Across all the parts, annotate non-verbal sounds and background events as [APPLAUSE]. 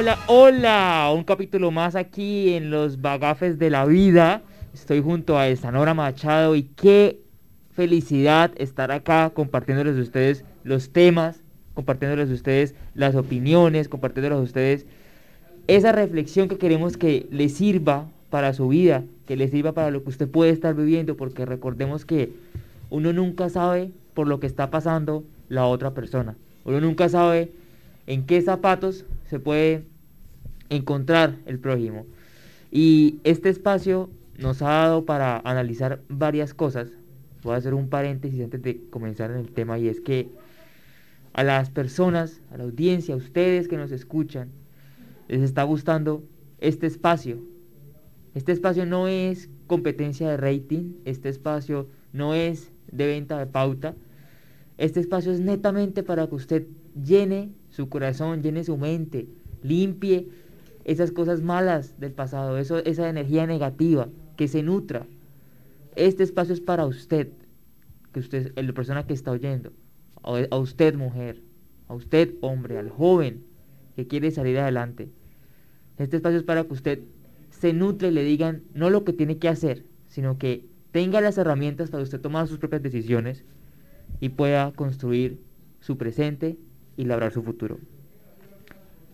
Hola, hola, un capítulo más aquí en los bagafes de la vida. Estoy junto a Estanora Machado y qué felicidad estar acá compartiéndoles a ustedes los temas, compartiéndoles a ustedes las opiniones, compartiéndoles a ustedes esa reflexión que queremos que les sirva para su vida, que les sirva para lo que usted puede estar viviendo, porque recordemos que uno nunca sabe por lo que está pasando la otra persona. Uno nunca sabe en qué zapatos se puede encontrar el prójimo. Y este espacio nos ha dado para analizar varias cosas. Voy a hacer un paréntesis antes de comenzar en el tema y es que a las personas, a la audiencia, a ustedes que nos escuchan, les está gustando este espacio. Este espacio no es competencia de rating, este espacio no es de venta de pauta. Este espacio es netamente para que usted llene su corazón, llene su mente, limpie esas cosas malas del pasado, eso, esa energía negativa, que se nutra. Este espacio es para usted, que usted, la persona que está oyendo, a usted mujer, a usted hombre, al joven que quiere salir adelante. Este espacio es para que usted se nutre y le digan no lo que tiene que hacer, sino que tenga las herramientas para usted tomar sus propias decisiones y pueda construir su presente y labrar su futuro.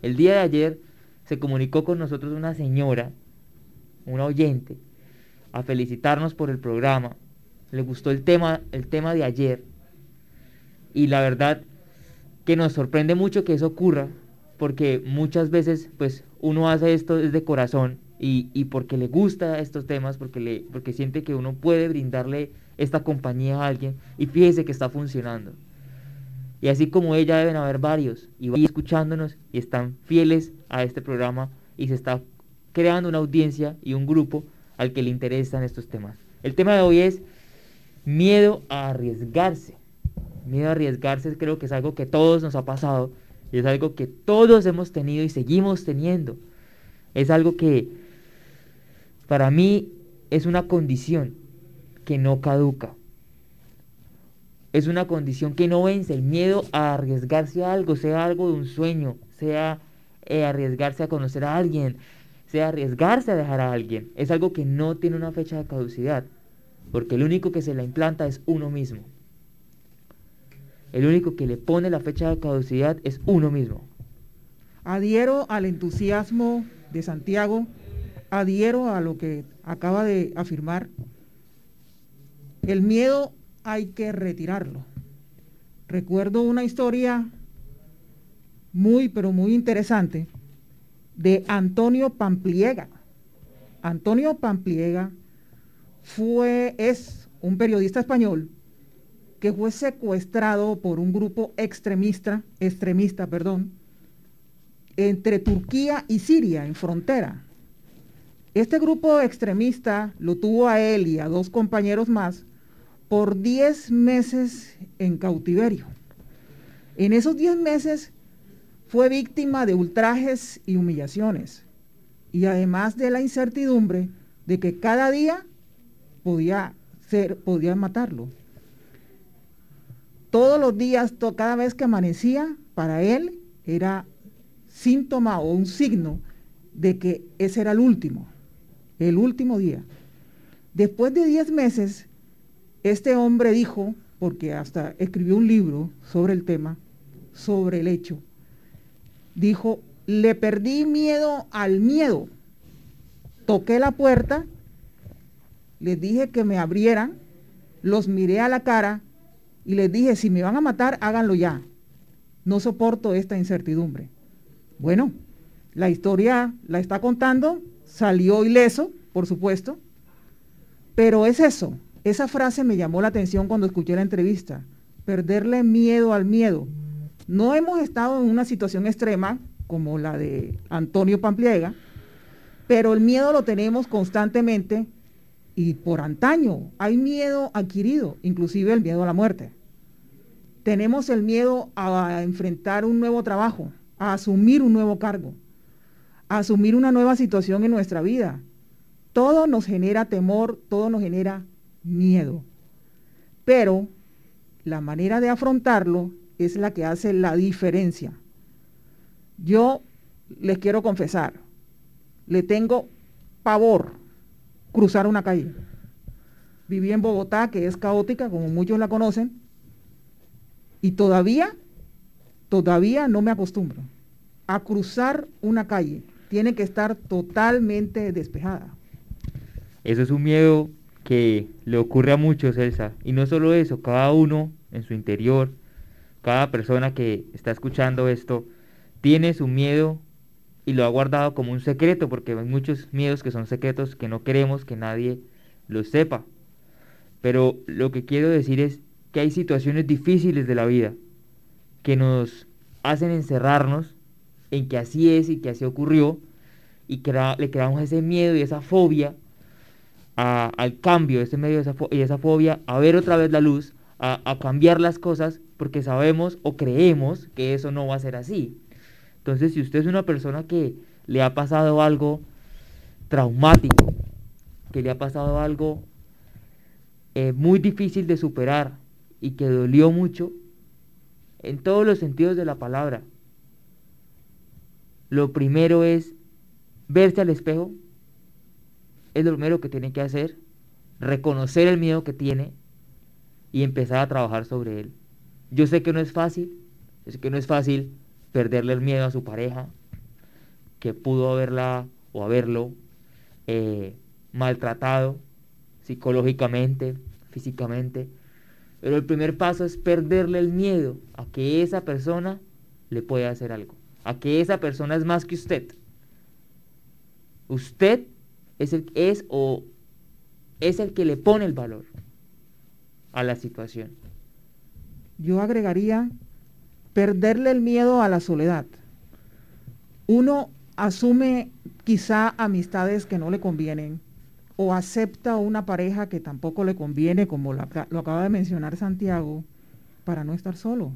El día de ayer se comunicó con nosotros una señora, una oyente, a felicitarnos por el programa. Le gustó el tema, el tema de ayer. Y la verdad que nos sorprende mucho que eso ocurra, porque muchas veces pues uno hace esto desde corazón y, y, porque le gusta estos temas, porque, le, porque siente que uno puede brindarle esta compañía a alguien y fíjese que está funcionando. Y así como ella deben haber varios y escuchándonos y están fieles a este programa y se está creando una audiencia y un grupo al que le interesan estos temas. El tema de hoy es miedo a arriesgarse. Miedo a arriesgarse creo que es algo que todos nos ha pasado y es algo que todos hemos tenido y seguimos teniendo. Es algo que para mí es una condición que no caduca. Es una condición que no vence. El miedo a arriesgarse a algo, sea algo de un sueño, sea eh, arriesgarse a conocer a alguien, sea arriesgarse a dejar a alguien. Es algo que no tiene una fecha de caducidad, porque el único que se la implanta es uno mismo. El único que le pone la fecha de caducidad es uno mismo. Adhiero al entusiasmo de Santiago, adhiero a lo que acaba de afirmar el miedo hay que retirarlo. Recuerdo una historia muy, pero muy interesante de Antonio Pampliega. Antonio Pampliega fue, es un periodista español que fue secuestrado por un grupo extremista, extremista, perdón, entre Turquía y Siria, en frontera. Este grupo extremista lo tuvo a él y a dos compañeros más por 10 meses en cautiverio. En esos 10 meses fue víctima de ultrajes y humillaciones, y además de la incertidumbre de que cada día podía ser, podía matarlo. Todos los días, cada vez que amanecía, para él era síntoma o un signo de que ese era el último, el último día. Después de 10 meses, este hombre dijo, porque hasta escribió un libro sobre el tema, sobre el hecho, dijo, le perdí miedo al miedo. Toqué la puerta, les dije que me abrieran, los miré a la cara y les dije, si me van a matar, háganlo ya. No soporto esta incertidumbre. Bueno, la historia la está contando, salió ileso, por supuesto, pero es eso, esa frase me llamó la atención cuando escuché la entrevista. Perderle miedo al miedo. No hemos estado en una situación extrema como la de Antonio Pampliega, pero el miedo lo tenemos constantemente y por antaño hay miedo adquirido, inclusive el miedo a la muerte. Tenemos el miedo a enfrentar un nuevo trabajo, a asumir un nuevo cargo, a asumir una nueva situación en nuestra vida. Todo nos genera temor, todo nos genera miedo. Pero la manera de afrontarlo es la que hace la diferencia. Yo les quiero confesar, le tengo pavor cruzar una calle. Viví en Bogotá, que es caótica, como muchos la conocen, y todavía, todavía no me acostumbro a cruzar una calle. Tiene que estar totalmente despejada. Eso es un miedo que le ocurre a muchos, Elsa. Y no solo eso, cada uno en su interior, cada persona que está escuchando esto, tiene su miedo y lo ha guardado como un secreto, porque hay muchos miedos que son secretos que no queremos que nadie los sepa. Pero lo que quiero decir es que hay situaciones difíciles de la vida que nos hacen encerrarnos en que así es y que así ocurrió y que le creamos ese miedo y esa fobia al cambio, ese medio y esa fobia a ver otra vez la luz, a, a cambiar las cosas porque sabemos o creemos que eso no va a ser así. Entonces, si usted es una persona que le ha pasado algo traumático, que le ha pasado algo eh, muy difícil de superar y que dolió mucho, en todos los sentidos de la palabra, lo primero es verse al espejo, es lo primero que tiene que hacer, reconocer el miedo que tiene y empezar a trabajar sobre él. Yo sé que no es fácil, yo sé que no es fácil perderle el miedo a su pareja, que pudo haberla o haberlo eh, maltratado psicológicamente, físicamente. Pero el primer paso es perderle el miedo a que esa persona le pueda hacer algo, a que esa persona es más que usted. Usted es el, es o es el que le pone el valor a la situación. Yo agregaría perderle el miedo a la soledad. Uno asume quizá amistades que no le convienen o acepta una pareja que tampoco le conviene, como lo, acaba de mencionar Santiago, para no estar solo.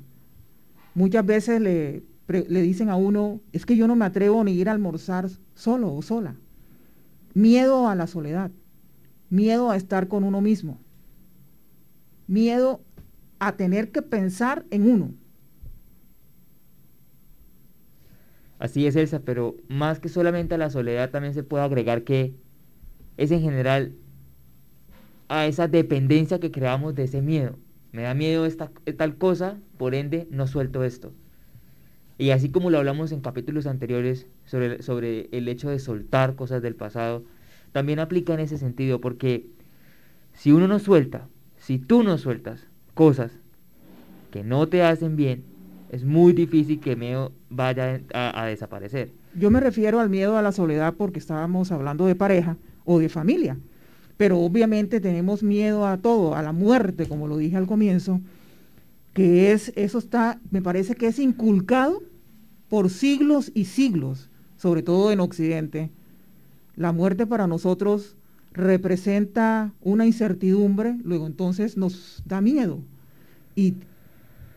Muchas veces le, le dicen a uno, es que yo no me atrevo ni ir a almorzar solo o sola. Miedo a la soledad, miedo a estar con uno mismo, miedo a tener que pensar en uno. Así es, Elsa, pero más que solamente a la soledad también se puede agregar que es en general a esa dependencia que creamos de ese miedo. Me da miedo esta, tal cosa, por ende no suelto esto. Y así como lo hablamos en capítulos anteriores sobre, sobre el hecho de soltar cosas del pasado, también aplica en ese sentido, porque si uno no suelta, si tú no sueltas cosas que no te hacen bien, es muy difícil que miedo vaya a, desaparecer. Yo me refiero al miedo a la soledad porque estábamos hablando de pareja o de familia, pero obviamente tenemos miedo a todo, a la muerte, como lo dije al comienzo, que es, eso está, me parece que es inculcado por siglos y siglos, sobre todo en Occidente. La muerte para nosotros representa una incertidumbre, luego entonces nos da miedo. Y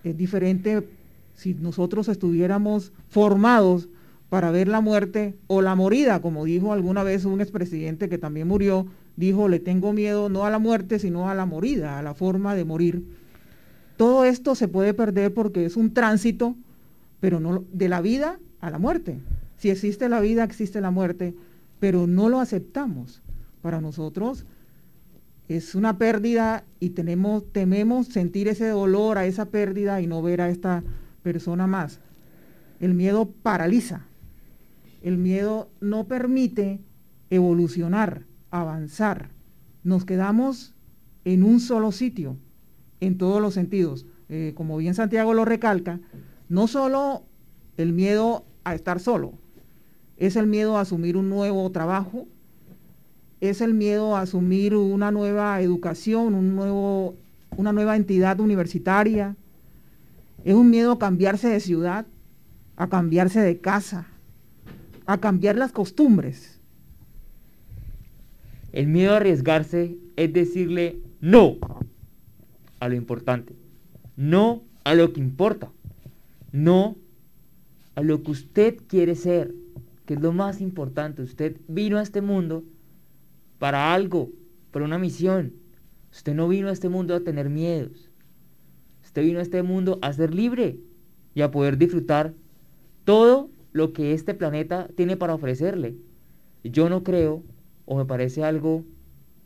es diferente si nosotros estuviéramos formados para ver la muerte o la morida, como dijo alguna vez un expresidente que también murió, dijo, le tengo miedo no a la muerte, sino a la morida, a la forma de morir. Todo esto se puede perder porque es un tránsito, pero no de la vida a la muerte. Si existe la vida, existe la muerte, pero no lo aceptamos. Para nosotros es una pérdida y tenemos, tememos sentir ese dolor a esa pérdida y no ver a esta persona más. El miedo paraliza. El miedo no permite evolucionar, avanzar. Nos quedamos en un solo sitio, en todos los sentidos. Eh, como bien Santiago lo recalca, no solo el miedo a estar solo, es el miedo a asumir un nuevo trabajo, es el miedo a asumir una nueva educación, un nuevo, una nueva entidad universitaria, es un miedo a cambiarse de ciudad, a cambiarse de casa, a cambiar las costumbres. El miedo a arriesgarse es decirle no a lo importante, no a lo que importa, no a lo que usted quiere ser, que es lo más importante. Usted vino a este mundo para algo, para una misión. Usted no vino a este mundo a tener miedos. Usted vino a este mundo a ser libre y a poder disfrutar todo lo que este planeta tiene para ofrecerle. Yo no creo, o me parece algo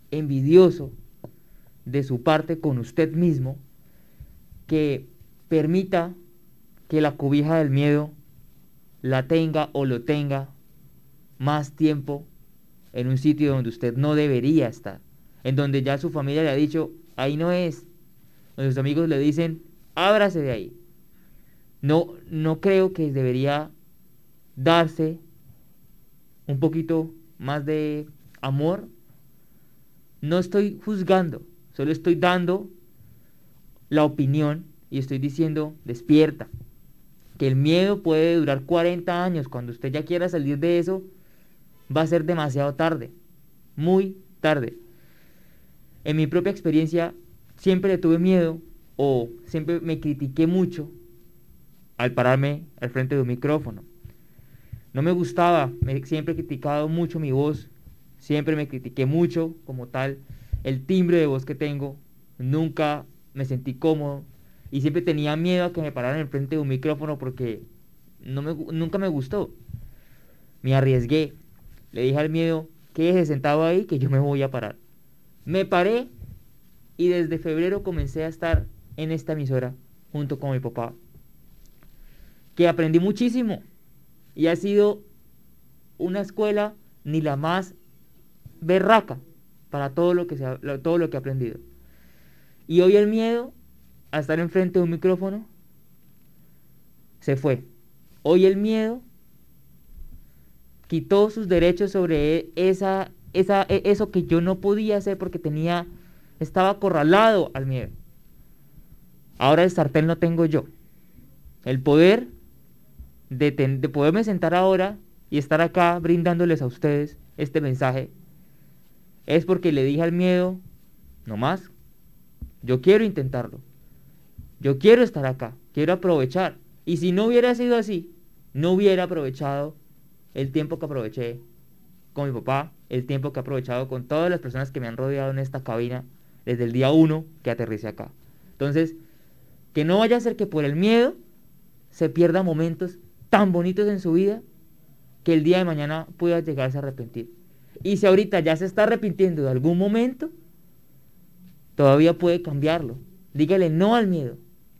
envidioso de su parte con usted mismo, que permita que la cobija del miedo la tenga o lo tenga más tiempo en un sitio donde usted no debería estar, en donde ya su familia le ha dicho, ahí no es, donde sus amigos le dicen, ábrase de ahí. No, no creo que debería darse un poquito más de amor. No estoy juzgando, solo estoy dando la opinión y estoy diciendo, despierta, que el miedo puede durar 40 años. Cuando usted ya quiera salir de eso, va a ser demasiado tarde, muy tarde. En mi propia experiencia, siempre tuve miedo o siempre me critiqué mucho al pararme al frente de un micrófono. No me gustaba, me, siempre he criticado mucho mi voz, siempre me critiqué mucho como tal, el timbre de voz que tengo, nunca me sentí cómodo y siempre tenía miedo a que me pararan al frente de un micrófono porque no me, nunca me gustó. Me arriesgué, le dije al miedo, quédese sentado ahí que yo me voy a parar. Me paré y desde febrero comencé a estar en esta emisora junto con mi papá, que aprendí muchísimo y ha sido una escuela ni la más berraca para todo lo que, se todo lo que he aprendido. Y hoy el miedo a estar enfrente de un micrófono se fue. Hoy el miedo quitó sus derechos sobre esa, esa, e, eso que yo no podía hacer porque tenía, estaba acorralado al miedo. Ahora el sartén lo tengo yo. El poder de, poderme sentar ahora y estar acá brindándoles a ustedes este mensaje es porque le dije al miedo, no más, yo quiero intentarlo, yo quiero estar acá, quiero aprovechar. Y si no hubiera sido así, no hubiera aprovechado el tiempo que aproveché con mi papá, el tiempo que he aprovechado con todas las personas que me han rodeado en esta cabina desde el día uno que aterricé acá. Entonces, que no vaya a ser que por el miedo se pierdan momentos tan bonitos en su vida que el día de mañana pueda llegarse a arrepentir. Y si ahorita ya se está arrepintiendo de algún momento, todavía puede cambiarlo. Dígale no al miedo,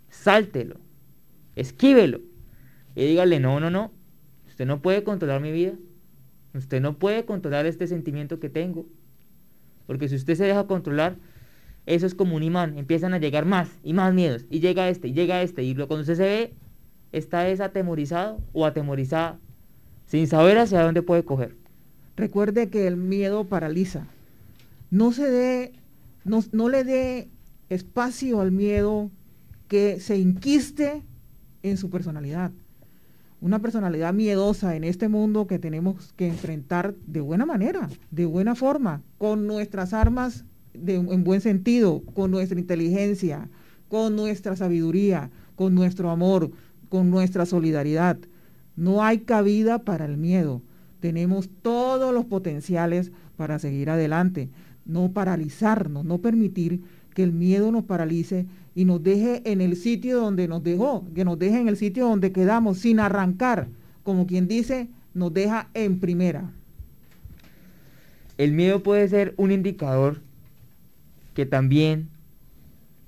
sáltelo, esquívelo. Y dígale, no, no, no, usted no puede controlar mi vida. Usted no puede controlar este sentimiento que tengo. Porque si usted se deja controlar, eso es como un imán. Empiezan a llegar más y más miedos. Y llega este, y llega este. Y cuando usted se ve está es atemorizado o atemorizada, sin saber hacia dónde puede coger. Recuerde que el miedo paraliza. No se dé, no, no le dé espacio al miedo que se inquiste en su personalidad. Una personalidad miedosa en este mundo que tenemos que enfrentar de buena manera, de buena forma, con nuestras armas en buen sentido, con nuestra inteligencia, con nuestra sabiduría, con nuestro amor, con nuestra solidaridad. No hay cabida para el miedo. Tenemos todos los potenciales para seguir adelante. No paralizarnos, no permitir que el miedo nos paralice y nos deje en el sitio donde nos dejó, que nos deje en el sitio donde quedamos sin arrancar. Como quien dice, nos deja en primera. El miedo puede ser un indicador que también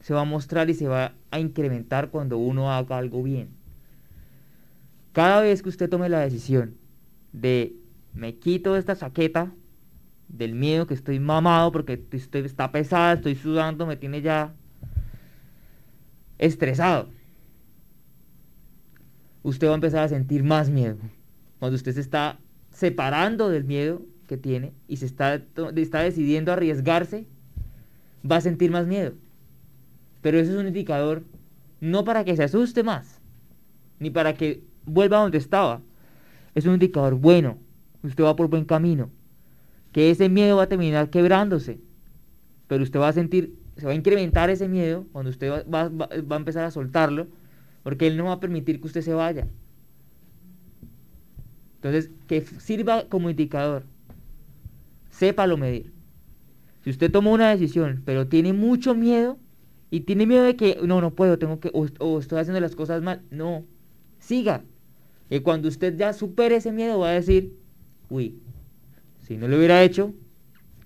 se va a mostrar y se va a incrementar cuando uno haga algo bien. Cada vez que usted tome la decisión de me quito esta chaqueta del miedo que estoy mamado porque estoy, está pesada, estoy sudando, me tiene ya estresado. Usted va a empezar a sentir más miedo. Cuando usted se está separando del miedo que tiene y se está, está decidiendo arriesgarse, va a sentir más miedo. Pero eso es un indicador no para que se asuste más, ni para que vuelva a donde estaba. Es un indicador bueno. Usted va por buen camino. Que ese miedo va a terminar quebrándose. Pero usted va a sentir, se va a incrementar ese miedo cuando usted va, a empezar a soltarlo. Porque él no va a permitir que usted se vaya. Entonces, que sirva como indicador. Sépalo medir. Si usted toma una decisión, pero tiene mucho miedo y tiene miedo de que no, no puedo, tengo que, o estoy haciendo las cosas mal, no, siga, Y cuando usted ya supere ese miedo va a decir, uy, si no lo hubiera hecho,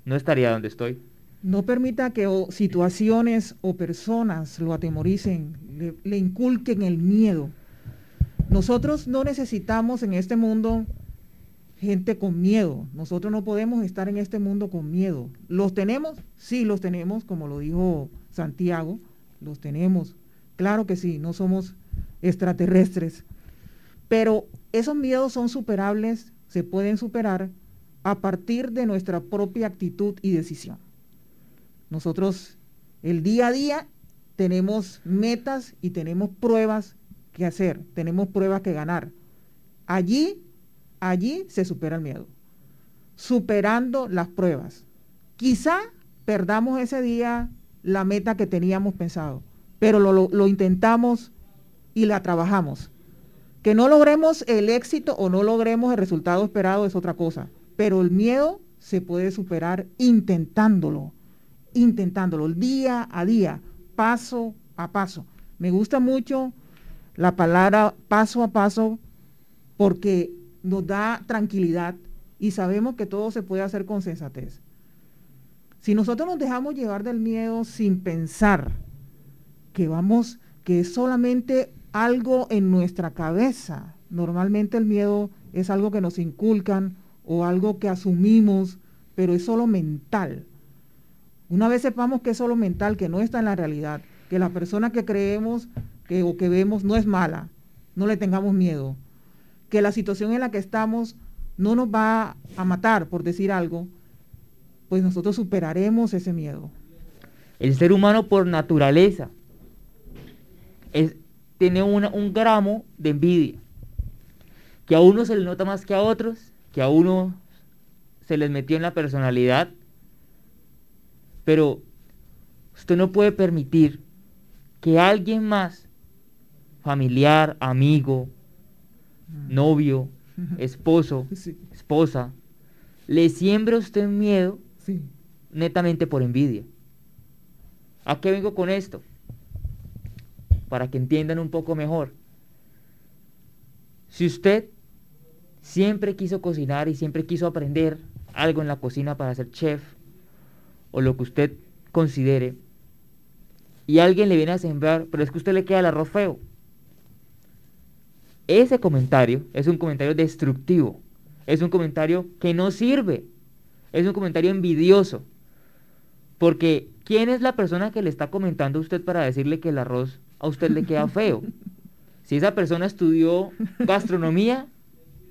no estaría donde estoy. No permita que situaciones o personas lo atemoricen, le, inculquen el miedo. Nosotros no necesitamos en este mundo gente con miedo. Nosotros no podemos estar en este mundo con miedo. ¿Los tenemos? Sí, los tenemos, como lo dijo Santiago, los tenemos. Claro que sí, no somos extraterrestres. Pero esos miedos son superables, se pueden superar a partir de nuestra propia actitud y decisión. Nosotros el día a día tenemos metas y tenemos pruebas que hacer, tenemos pruebas que ganar. Allí, allí se supera el miedo, superando las pruebas. Quizá perdamos ese día la meta que teníamos pensado, pero lo, lo intentamos y la trabajamos. Que no logremos el éxito o no logremos el resultado esperado es otra cosa, pero el miedo se puede superar intentándolo intentándolo día a día, paso a paso. Me gusta mucho la palabra paso a paso porque nos da tranquilidad y sabemos que todo se puede hacer con sensatez. Si nosotros nos dejamos llevar del miedo sin pensar que vamos, que es solamente algo en nuestra cabeza, normalmente el miedo es algo que nos inculcan o algo que asumimos, pero es solo mental. Una vez sepamos que es solo mental, que no está en la realidad, que la persona que creemos que, o que vemos no es mala, no le tengamos miedo, que la situación en la que estamos no nos va a matar, por decir algo, pues nosotros superaremos ese miedo. El ser humano por naturaleza tiene un gramo de envidia, que a uno se le nota más que a otros, que a uno se les metió en la personalidad pero usted no puede permitir que alguien más, familiar, amigo, mm. novio, [LAUGHS] esposo, esposa, le siembre a usted miedo netamente por envidia. ¿A qué vengo con esto? Para que entiendan un poco mejor. Si usted siempre quiso cocinar y siempre quiso aprender algo en la cocina para ser chef, o lo que usted considere, y alguien le viene a sembrar, pero es que usted le queda el arroz feo. Ese comentario es un comentario destructivo, es un comentario que no sirve, es un comentario envidioso, porque ¿quién es la persona que le está comentando a usted para decirle que el arroz a usted le queda feo? Si esa persona estudió gastronomía,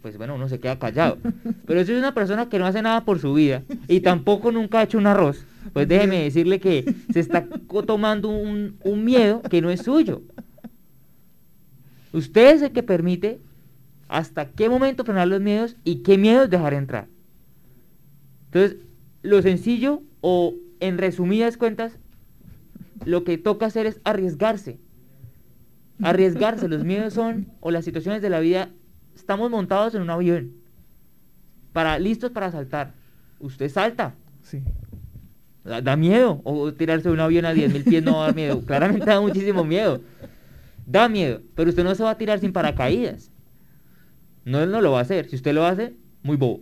pues bueno, uno se queda callado. Pero si es una persona que no hace nada por su vida y tampoco nunca ha hecho un arroz, pues déjeme decirle que se está tomando un, miedo que no es suyo. Usted es el que permite hasta qué momento frenar los miedos y qué miedos dejar entrar. Entonces, lo sencillo o en resumidas cuentas, lo que toca hacer es arriesgarse. Arriesgarse. Los miedos son, o las situaciones de la vida, estamos montados en un avión, para, listos para saltar. Usted salta. Sí. Da, miedo. O tirarse de un avión a 10.000 pies no da miedo. [LAUGHS] Claramente da muchísimo miedo. Da miedo. Pero usted no se va a tirar sin paracaídas. No, él no lo va a hacer. Si usted lo hace, muy bobo.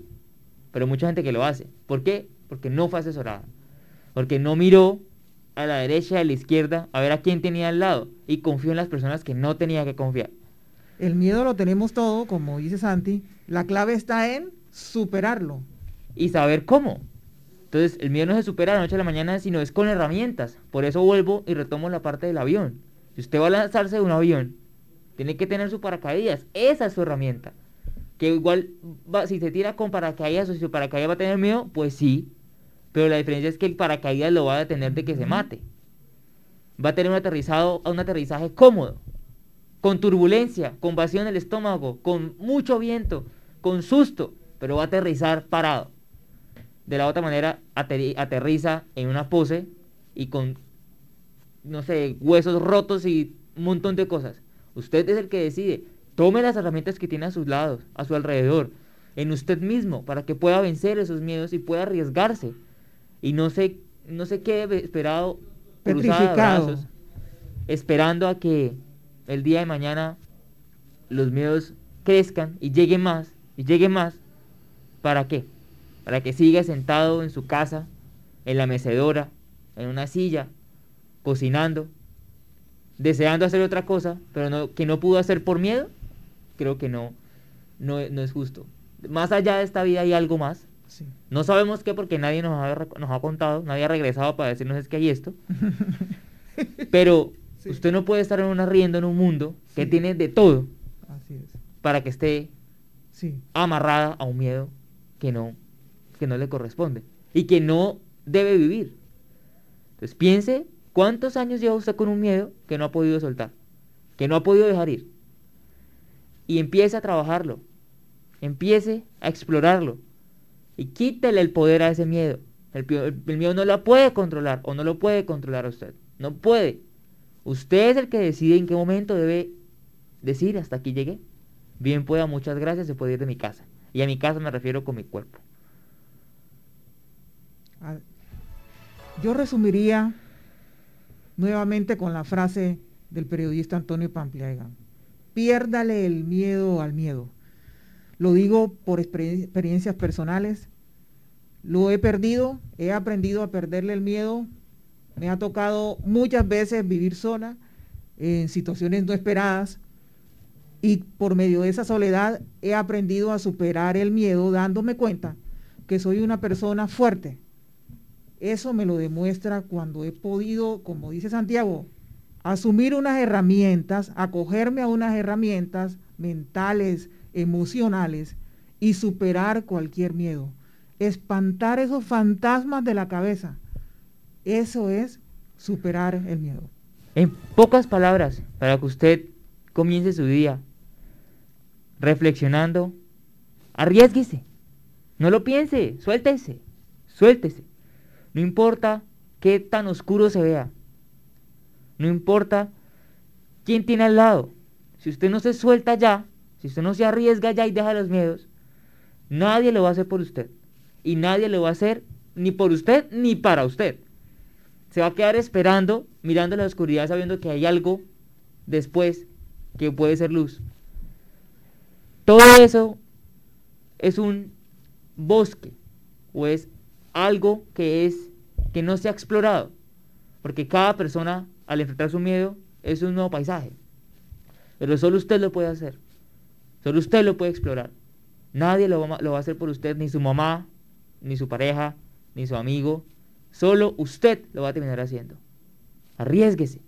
Pero mucha gente que lo hace. ¿Por qué? Porque no fue asesorada. Porque no miró a la derecha a la izquierda a ver a quién tenía al lado. Y confió en las personas que no tenía que confiar. El miedo lo tenemos todo, como dice Santi. La clave está en superarlo. Y saber cómo. Entonces, el miedo no se supera de la noche a la mañana, sino es con herramientas. Por eso vuelvo y retomo la parte del avión. Si usted va a lanzarse de un avión, tiene que tener su paracaídas. Esa es su herramienta. Que igual, si se tira con paracaídas o si su paracaídas va a tener miedo, pues sí. Pero la diferencia es que el paracaídas lo va a detener de que se mate. Va a tener un aterrizado, un aterrizaje cómodo, con turbulencia, con vacío en el estómago, con mucho viento, con susto, pero va a aterrizar parado de la otra manera aterriza en una pose y con, no sé, huesos rotos y un montón de cosas. Usted es el que decide. Tome las herramientas que tiene a sus lados, a su alrededor, en usted mismo, para que pueda vencer esos miedos y pueda arriesgarse. Y no se, no se quede esperado, esperando a que el día de mañana los miedos crezcan y lleguen más y lleguen más. ¿Para qué? Para que siga sentado en su casa, en la mecedora, en una silla, cocinando, deseando hacer otra cosa, pero no, que no pudo hacer por miedo, creo que no, no, es justo. Más allá de esta vida hay algo más. No sabemos qué porque nadie nos ha, nos ha contado, nadie ha regresado para decirnos es que hay esto. [LAUGHS] pero usted no puede estar en una rienda en un mundo que tiene de todo para que esté amarrada a un miedo que no, que no le corresponde y que no debe vivir. Entonces piense cuántos años lleva usted con un miedo que no ha podido soltar, que no ha podido dejar ir. Y empiece a trabajarlo, empiece a explorarlo y quítele el poder a ese miedo. El, miedo no lo puede controlar o no lo puede controlar a usted. No puede. Usted es el que decide en qué momento debe decir hasta aquí llegué. Bien pueda, muchas gracias, se puede ir de mi casa. Y a mi casa me refiero con mi cuerpo. Yo resumiría nuevamente con la frase del periodista Antonio Pampliega. Piérdale el miedo al miedo. Lo digo por experiencias personales. Lo he perdido, he aprendido a perderle el miedo. Me ha tocado muchas veces vivir sola en situaciones no esperadas y por medio de esa soledad he aprendido a superar el miedo dándome cuenta que soy una persona fuerte, eso me lo demuestra cuando he podido, como dice Santiago, asumir unas herramientas, acogerme a unas herramientas mentales, emocionales y superar cualquier miedo. Espantar esos fantasmas de la cabeza. Eso es superar el miedo. En pocas palabras, para que usted comience su día reflexionando, arriesguese. No lo piense, suéltese, suéltese. No importa qué tan oscuro se vea. No importa quién tiene al lado. Si usted no se suelta ya, si usted no se arriesga ya y deja los miedos, nadie lo va a hacer por usted. Y nadie lo va a hacer ni por usted ni para usted. Se va a quedar esperando, mirando la oscuridad, sabiendo que hay algo después que puede ser luz. Todo eso es un bosque o es algo que es que no se ha explorado, porque cada persona al enfrentar su miedo es un nuevo paisaje. Pero solo usted lo puede hacer. Solo usted lo puede explorar. Nadie lo va, a hacer por usted, ni su mamá, ni su pareja, ni su amigo. Solo usted lo va a terminar haciendo. Arriesguese.